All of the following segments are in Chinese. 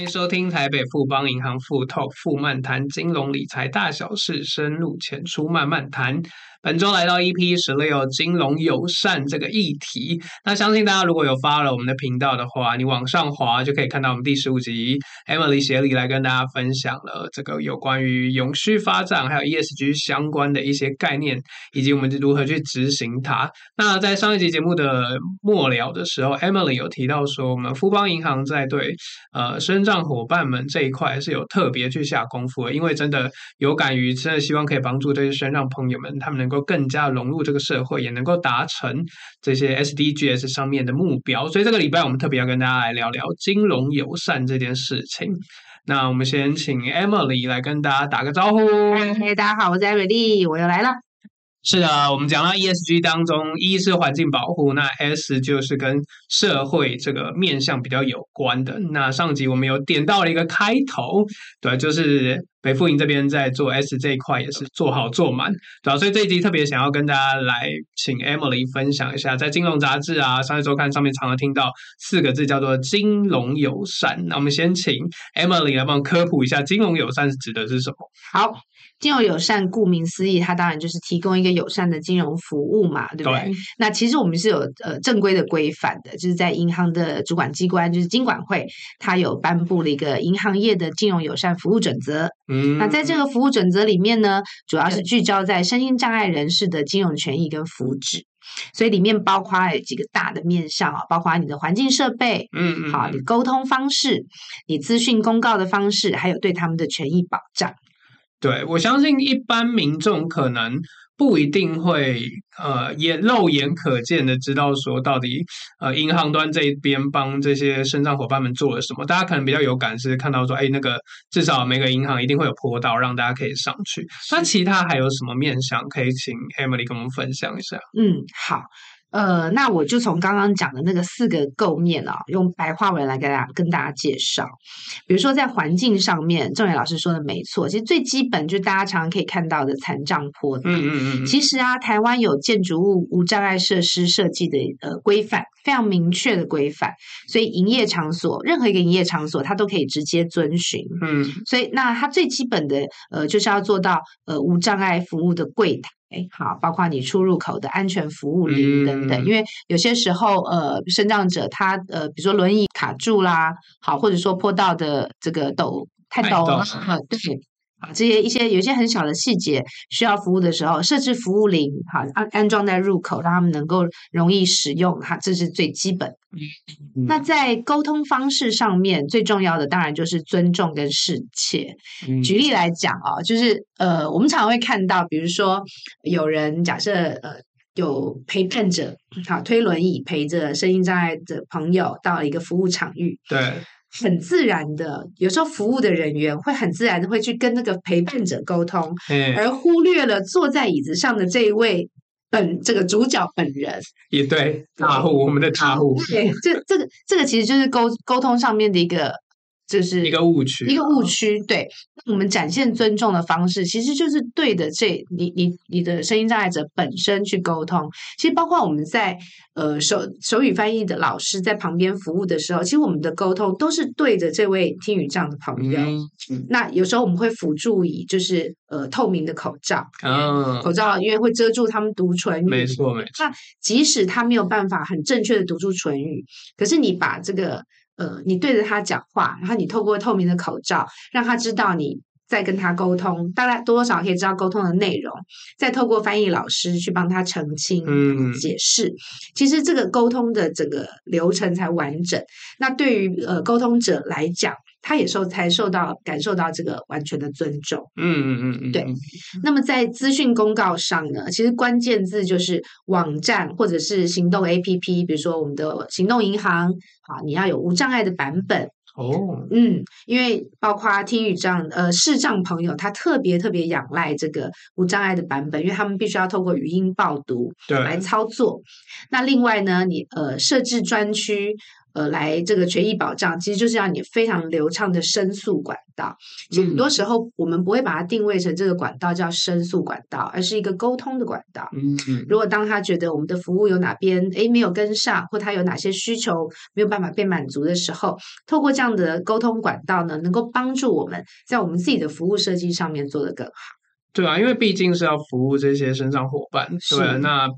欢迎收听台北富邦银行富透富漫谈金融理财大小事，深入浅出慢慢谈。本周来到 EP 十六金融友善这个议题，那相信大家如果有 follow 我们的频道的话，你往上滑就可以看到我们第十五集 Emily 协理来跟大家分享了这个有关于永续发展还有 ESG 相关的一些概念，以及我们如何去执行它。那在上一集节目的末了的时候，Emily 有提到说，我们富邦银行在对呃深圳障伙伴们这一块是有特别去下功夫的，因为真的有感于真的希望可以帮助这些身障朋友们，他们能能够更加融入这个社会，也能够达成这些 SDGs 上面的目标。所以这个礼拜我们特别要跟大家来聊聊金融友善这件事情。那我们先请 Emily 来跟大家打个招呼。嘿，大家好，我是 Emily，我又来了。是的，我们讲到 ESG 当中一是环境保护，那 S 就是跟社会这个面向比较有关的。那上集我们有点到了一个开头，对，就是。北富营这边在做 S 这一块也是做好做满，对吧？所以这一集特别想要跟大家来请 Emily 分享一下，在金融杂志啊、商业周刊上面常常听到四个字叫做“金融友善”。那我们先请 Emily 来帮我科普一下“金融友善”是指的是什么？好，金融友善顾名思义，它当然就是提供一个友善的金融服务嘛，对不对？对。那其实我们是有呃正规的规范的，就是在银行的主管机关，就是金管会，它有颁布了一个银行业的金融友善服务准则。嗯，那在这个服务准则里面呢，主要是聚焦在身心障碍人士的金融权益跟福祉，所以里面包括有几个大的面向啊，包括你的环境设备，嗯嗯，好，你沟通方式，你资讯公告的方式，还有对他们的权益保障。对，我相信一般民众可能。不一定会呃眼肉眼可见的知道说到底呃银行端这一边帮这些身障伙伴们做了什么，大家可能比较有感是看到说，哎，那个至少每个银行一定会有坡道让大家可以上去。那其他还有什么面向可以请 Emily 跟我们分享一下？嗯，好。呃，那我就从刚刚讲的那个四个构面啊，用白话文来给大家跟大家介绍。比如说在环境上面，郑伟老师说的没错，其实最基本就是大家常常可以看到的残障坡地。嗯嗯嗯。其实啊，台湾有建筑物无障碍设施设计的呃规范，非常明确的规范，所以营业场所任何一个营业场所，它都可以直接遵循。嗯。所以那它最基本的呃，就是要做到呃无障碍服务的柜台。哎，好，包括你出入口的安全服务铃等等，嗯、因为有些时候，呃，身障者他呃，比如说轮椅卡住啦，好，或者说坡道的这个陡太陡了，啊，对。啊，这些一些有一些很小的细节需要服务的时候，设置服务铃，哈，安安装在入口，让他们能够容易使用，哈，这是最基本。嗯、那在沟通方式上面，最重要的当然就是尊重跟适切。嗯、举例来讲啊，就是呃，我们常常会看到，比如说有人假设呃有陪伴者，好，推轮椅陪着身心障碍的朋友到一个服务场域，对。很自然的，有时候服务的人员会很自然的会去跟那个陪伴者沟通，嗯、而忽略了坐在椅子上的这一位本这个主角本人。也对，大户，我们的大户。对，这这个这个其实就是沟沟通上面的一个。这是一个误区，一个误区。对，我们展现尊重的方式，其实就是对的。这，你你你的声音障碍者本身去沟通，其实包括我们在呃手手语翻译的老师在旁边服务的时候，其实我们的沟通都是对着这位听语障的朋友。嗯、那有时候我们会辅助以就是呃透明的口罩，嗯、口罩因为会遮住他们读唇语，没错没错。那即使他没有办法很正确的读出唇语，可是你把这个。呃，你对着他讲话，然后你透过透明的口罩，让他知道你在跟他沟通，大概多多少少可以知道沟通的内容，再透过翻译老师去帮他澄清、嗯、解释，其实这个沟通的整个流程才完整。那对于呃沟通者来讲，他也受才受到感受到这个完全的尊重，嗯嗯嗯嗯，对。那么在资讯公告上呢，其实关键字就是网站或者是行动 APP，比如说我们的行动银行，啊，你要有无障碍的版本哦，嗯，因为包括听语障呃视障朋友，他特别特别仰赖这个无障碍的版本，因为他们必须要透过语音报读来操作。那另外呢，你呃设置专区。呃，来这个权益保障，其实就是让你非常流畅的申诉管道。其实很多时候，我们不会把它定位成这个管道叫申诉管道，而是一个沟通的管道。嗯嗯。如果当他觉得我们的服务有哪边诶没有跟上，或他有哪些需求没有办法被满足的时候，透过这样的沟通管道呢，能够帮助我们在我们自己的服务设计上面做得更好。对啊，因为毕竟是要服务这些身障伙伴，对，那。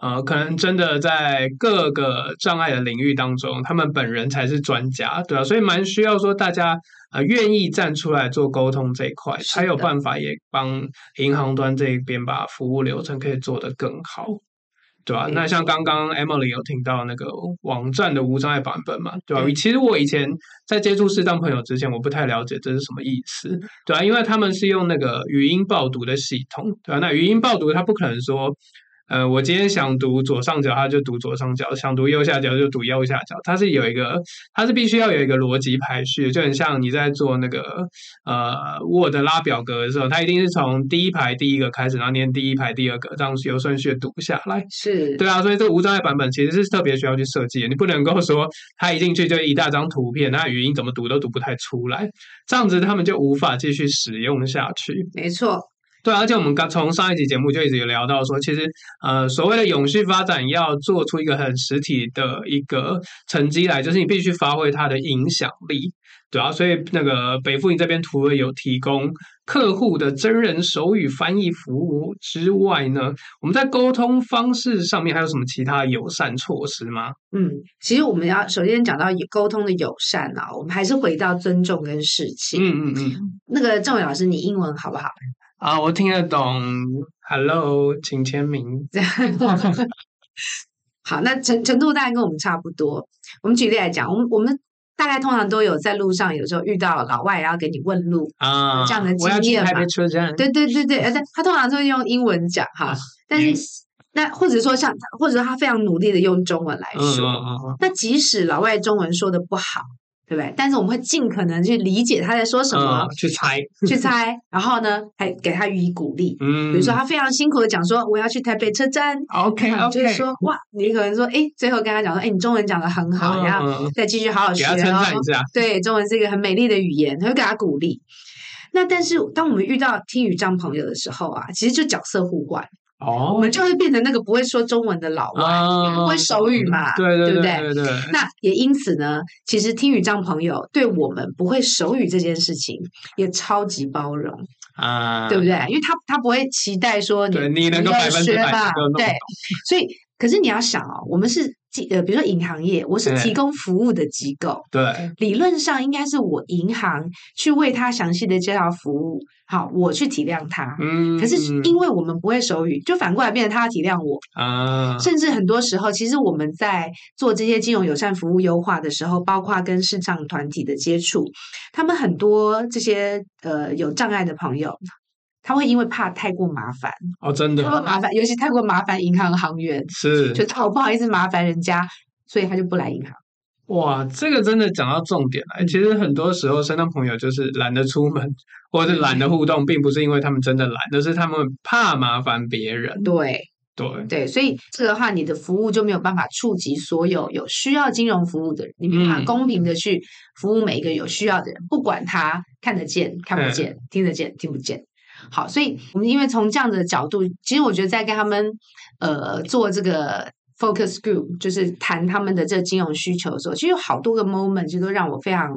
呃，可能真的在各个障碍的领域当中，他们本人才是专家，对啊，所以蛮需要说大家呃愿意站出来做沟通这一块，才有办法也帮银行端这一边把服务流程可以做得更好，对吧？那像刚刚 Emily 有听到那个网站的无障碍版本嘛，对吧？其实我以前在接触视障朋友之前，我不太了解这是什么意思，对啊，因为他们是用那个语音报读的系统，对吧？那语音报读它不可能说。呃，我今天想读左上角，他就读左上角；想读右下角就读右下角。它是有一个，它是必须要有一个逻辑排序，就很像你在做那个呃 Word 拉表格的时候，它一定是从第一排第一个开始，然后念第一排第二个，这样有顺序读下来。是对啊，所以这个无障碍版本其实是特别需要去设计的，你不能够说它一进去就一大张图片，那语音怎么读都读不太出来，这样子他们就无法继续使用下去。没错。对，而且我们刚从上一集节目就一直有聊到说，其实呃，所谓的永续发展要做出一个很实体的一个成绩来，就是你必须发挥它的影响力，对啊，所以那个北富银这边除了有提供客户的真人手语翻译服务之外呢，我们在沟通方式上面还有什么其他友善措施吗？嗯，其实我们要首先讲到沟通的友善啊，我们还是回到尊重跟事情。嗯嗯嗯，那个郑伟老师，你英文好不好？啊，我听得懂。Hello，请签名。好，那程程度大概跟我们差不多。我们举例来讲，我们我们大概通常都有在路上，有时候遇到老外，然后给你问路啊，这样的经验嘛。对对对对，而且他通常都会用英文讲哈，但是、嗯、那或者说像，或者说他非常努力的用中文来说，嗯嗯嗯、那即使老外中文说的不好。对不对？但是我们会尽可能去理解他在说什么，嗯、去猜，去猜，然后呢，还给他予以鼓励。嗯，比如说他非常辛苦的讲说，我要去台北车站。Okay, okay. 就是说哇，你可能说，哎，最后跟他讲说，哎，你中文讲的很好，嗯、然后再继续好好学。给他称赞一下。对，中文是一个很美丽的语言，他会给他鼓励。那但是当我们遇到听语障朋友的时候啊，其实就角色互换。哦，我们就会变成那个不会说中文的老外，啊、不会手语嘛，对不对？对对对。那也因此呢，其实听语障朋友对我们不会手语这件事情也超级包容啊，对不对？因为他他不会期待说你你能够百分之百对，所以可是你要想哦，我们是。呃，比如说银行业，我是提供服务的机构，对，理论上应该是我银行去为他详细的介绍服务，好，我去体谅他，嗯，可是因为我们不会手语，就反过来变成他要体谅我啊，甚至很多时候，其实我们在做这些金融友善服务优化的时候，包括跟视障团体的接触，他们很多这些呃有障碍的朋友。他会因为怕太过麻烦哦，真的，太过麻烦，尤其太过麻烦银行行员是，就好不好意思麻烦人家，所以他就不来银行。哇，这个真的讲到重点了。其实很多时候，身边朋友就是懒得出门，或者是懒得互动，并不是因为他们真的懒，而是他们怕麻烦别人。对对对，所以这个的话，你的服务就没有办法触及所有有需要金融服务的人，你没办法公平的去服务每一个有需要的人，嗯、不管他看得见看不见，听得见听不见。好，所以我们因为从这样的角度，其实我觉得在跟他们呃做这个 focus group，就是谈他们的这个金融需求的时候，其实有好多个 moment，就都让我非常，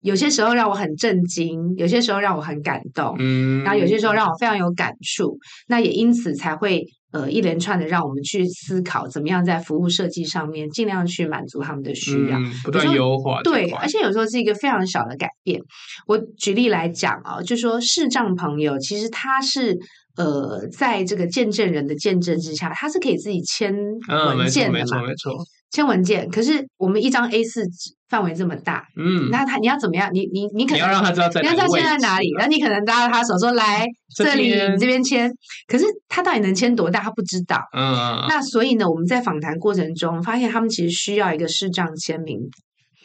有些时候让我很震惊，有些时候让我很感动，嗯，然后有些时候让我非常有感触，那也因此才会。呃，一连串的让我们去思考，怎么样在服务设计上面尽量去满足他们的需要，嗯、不断优化。对，而且有时候是一个非常小的改变。我举例来讲啊，就说视障朋友，其实他是呃，在这个见证人的见证之下，他是可以自己签文件的嘛，嗯、没错，没错，签文件，可是我们一张 A 四纸范围这么大，嗯，那他你要怎么样？你你你可能你要让他知道在哪要知道签在哪里，然后你可能拉着他手说来这里，你这边签。可是他到底能签多大？他不知道。嗯，那所以呢，我们在访谈过程中发现，他们其实需要一个视障签名。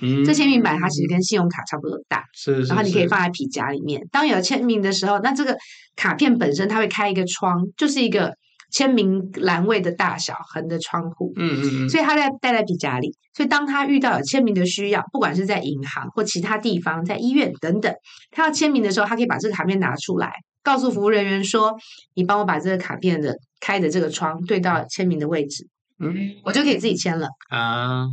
嗯，这签名板它其实跟信用卡差不多大，是，是，是，然后你可以放在皮夹里面。当有签名的时候，那这个卡片本身它会开一个窗，就是一个。签名栏位的大小，横的窗户，嗯嗯嗯，所以它在带在皮夹里。所以当他遇到有签名的需要，不管是在银行或其他地方，在医院等等，他要签名的时候，他可以把这个卡片拿出来，告诉服务人员说：“你帮我把这个卡片的开的这个窗对到签名的位置，嗯，我就可以自己签了啊。”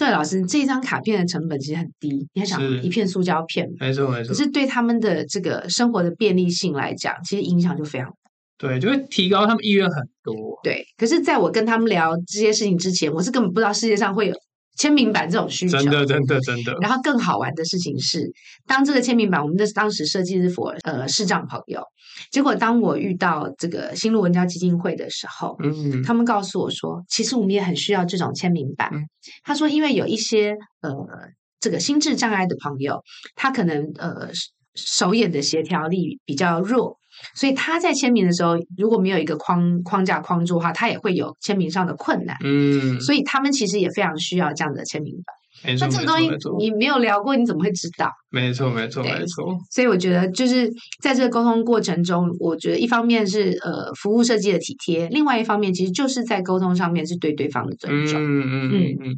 这位老师，这张卡片的成本其实很低，你还想一片塑胶片，没错没错。可是对他们的这个生活的便利性来讲，其实影响就非常大。对，就会提高他们意愿很多。对，可是在我跟他们聊这些事情之前，我是根本不知道世界上会有签名版这种需求。真的，真的，真的。然后更好玩的事情是，当这个签名版，我们的当时设计是 for 呃视障朋友，结果当我遇到这个新路文教基金会的时候，嗯，他们告诉我说，其实我们也很需要这种签名版。嗯、他说，因为有一些呃这个心智障碍的朋友，他可能呃手眼的协调力比较弱。所以他在签名的时候，如果没有一个框框架框住的话，他也会有签名上的困难。嗯，所以他们其实也非常需要这样的签名版。没错，那这个东西你没有聊过，你怎么会知道？没错，没错，没错。所以我觉得就是在这个沟通过程中，我觉得一方面是呃服务设计的体贴，另外一方面其实就是在沟通上面是对对方的尊重。嗯嗯嗯嗯。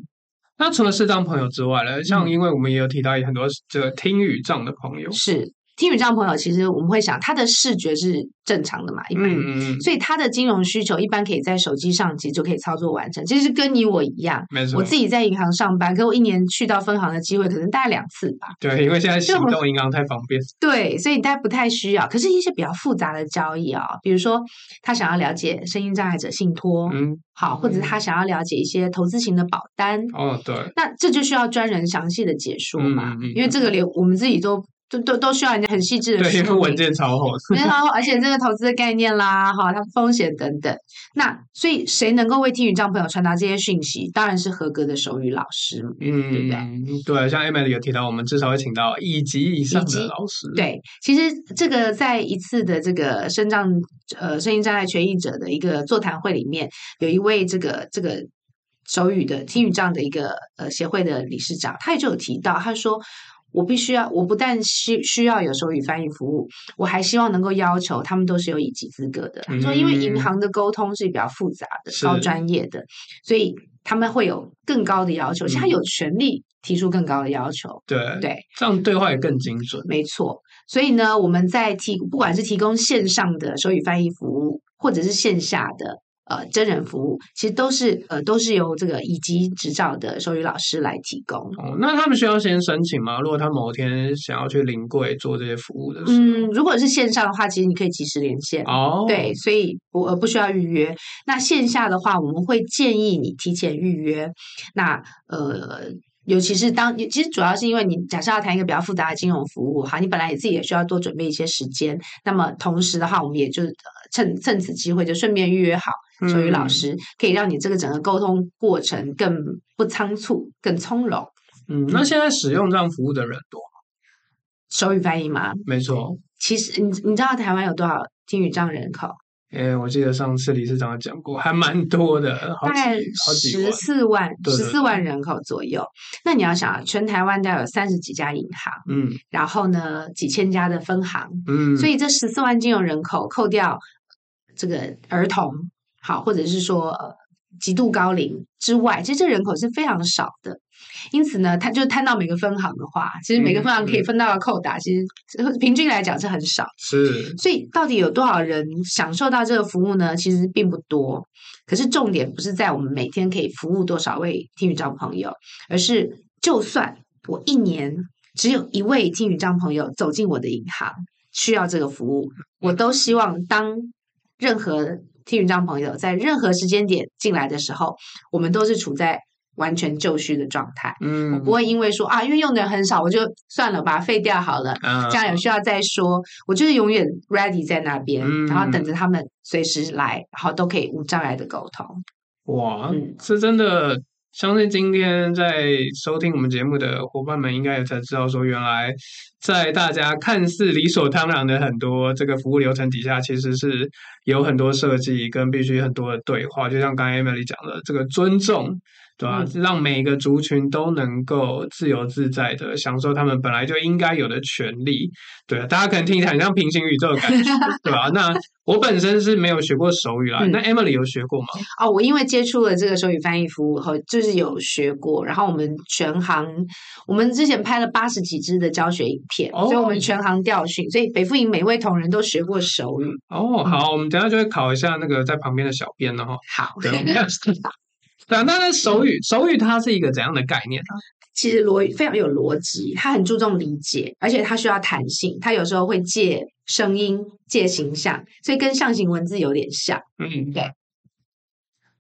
那除了视障朋友之外呢？像因为我们也有提到很多这个听语障的朋友是。听语障朋友，其实我们会想，他的视觉是正常的嘛，一般，嗯嗯，所以他的金融需求一般可以在手机上其实就可以操作完成。其实跟你我一样，没错。我自己在银行上班，可我一年去到分行的机会可能大概两次吧。对，因为现在行动银行太方便。对，所以大家不太需要。可是，一些比较复杂的交易啊，比如说他想要了解声音障碍者信托，嗯，好，或者他想要了解一些投资型的保单，哦，对，那这就需要专人详细的解说嘛，因为这个连我们自己都。都都都需要人家很细致的对，因为文件超厚，文件超厚，而且这个投资的概念啦，哈，它风险等等。那所以谁能够为听语障朋友传达这些讯息？当然是合格的手语老师，嗯，对不对？对，像 Emily 有提到，我们至少会请到一级以上的老师。对，其实这个在一次的这个声障呃声音障碍权益者的一个座谈会里面，有一位这个这个手语的听语障的一个呃协会的理事长，他也就有提到，他说。我必须要，我不但需需要有手语翻译服务，我还希望能够要求他们都是有乙级资格的。说、嗯，因为银行的沟通是比较复杂的、高专业的，所以他们会有更高的要求，他有权利提出更高的要求。对、嗯、对，这样对话也更精准。没错，所以呢，我们在提不管是提供线上的手语翻译服务，或者是线下的。呃，真人服务其实都是呃，都是由这个乙级执照的手语老师来提供。哦，那他们需要先申请吗？如果他某天想要去临柜做这些服务的时候，嗯，如果是线上的话，其实你可以即时连线。哦，对，所以不呃不需要预约。那线下的话，我们会建议你提前预约。那呃。尤其是当其实主要是因为你假设要谈一个比较复杂的金融服务哈，你本来也自己也需要多准备一些时间。那么同时的话，我们也就趁趁此机会就顺便预约好手语老师，嗯、可以让你这个整个沟通过程更不仓促、更从容。嗯，那现在使用这样服务的人多吗？手语翻译吗？没错。其实你你知道台湾有多少听语障人口？诶，我记得上次理事长讲过，还蛮多的，大概十四万十四万人口左右。那你要想啊，全台湾大概有三十几家银行，嗯，然后呢，几千家的分行，嗯，所以这十四万金融人口扣掉这个儿童，好，或者是说呃极度高龄之外，其实这人口是非常少的。因此呢，他就摊到每个分行的话，其实每个分行可以分到的扣打，嗯、其实平均来讲是很少。是，所以到底有多少人享受到这个服务呢？其实并不多。可是重点不是在我们每天可以服务多少位听语障朋友，而是就算我一年只有一位听语障朋友走进我的银行需要这个服务，我都希望当任何听云章朋友在任何时间点进来的时候，我们都是处在。完全就绪的状态，嗯，我不会因为说啊，因为用的人很少，我就算了，吧废掉好了。嗯，这样有需要再说，我就是永远 ready 在那边，嗯，然后等着他们随时来，然后都可以无障碍的沟通。哇，嗯，是真的，相信今天在收听我们节目的伙伴们，应该也才知道说，原来在大家看似理所当然的很多这个服务流程底下，其实是有很多设计跟必须很多的对话。就像刚才 Emily 讲的，这个尊重。对吧？让每一个族群都能够自由自在的享受他们本来就应该有的权利。对啊，大家可能听起来很像平行宇宙的感觉，对吧？那我本身是没有学过手语啦，嗯、那 Emily 有学过吗？哦，我因为接触了这个手语翻译服务后，就是有学过。然后我们全行，我们之前拍了八十几支的教学影片，哦、所以我们全行调训，所以北富营每位同仁都学过手语。哦，好，我们等下就会考一下那个在旁边的小编了哈。好，对，那那手语手语它是一个怎样的概念呢？其实逻非常有逻辑，它很注重理解，而且它需要弹性，它有时候会借声音、借形象，所以跟象形文字有点像。嗯，对。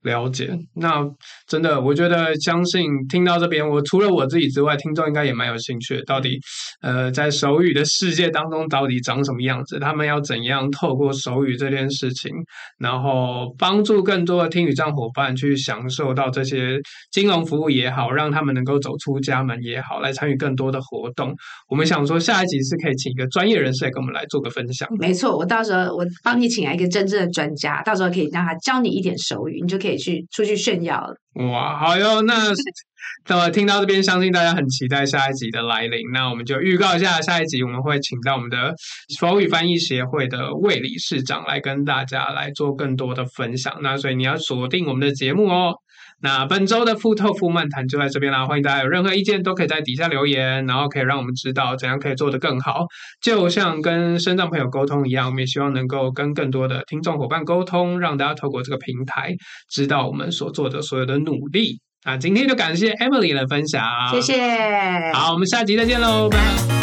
了解，那真的，我觉得相信听到这边，我除了我自己之外，听众应该也蛮有兴趣。到底，呃，在手语的世界当中，到底长什么样子？他们要怎样透过手语这件事情，然后帮助更多的听语障伙伴去享受到这些金融服务也好，让他们能够走出家门也好，来参与更多的活动。我们想说，下一集是可以请一个专业人士来跟我们来做个分享。没错，我到时候我帮你请来一个真正的专家，到时候可以让他教你一点手语，你就可以。去出去炫耀了哇！好哟，那 那么听到这边，相信大家很期待下一集的来临。那我们就预告一下，下一集我们会请到我们的法语翻译协会的魏理事长来跟大家来做更多的分享。那所以你要锁定我们的节目哦。那本周的富透富漫谈就在这边啦，欢迎大家有任何意见都可以在底下留言，然后可以让我们知道怎样可以做得更好。就像跟身障朋友沟通一样，我们也希望能够跟更多的听众伙伴沟通，让大家透过这个平台知道我们所做的所有的努力。那今天就感谢 Emily 的分享，谢谢。好，我们下集再见喽，拜拜。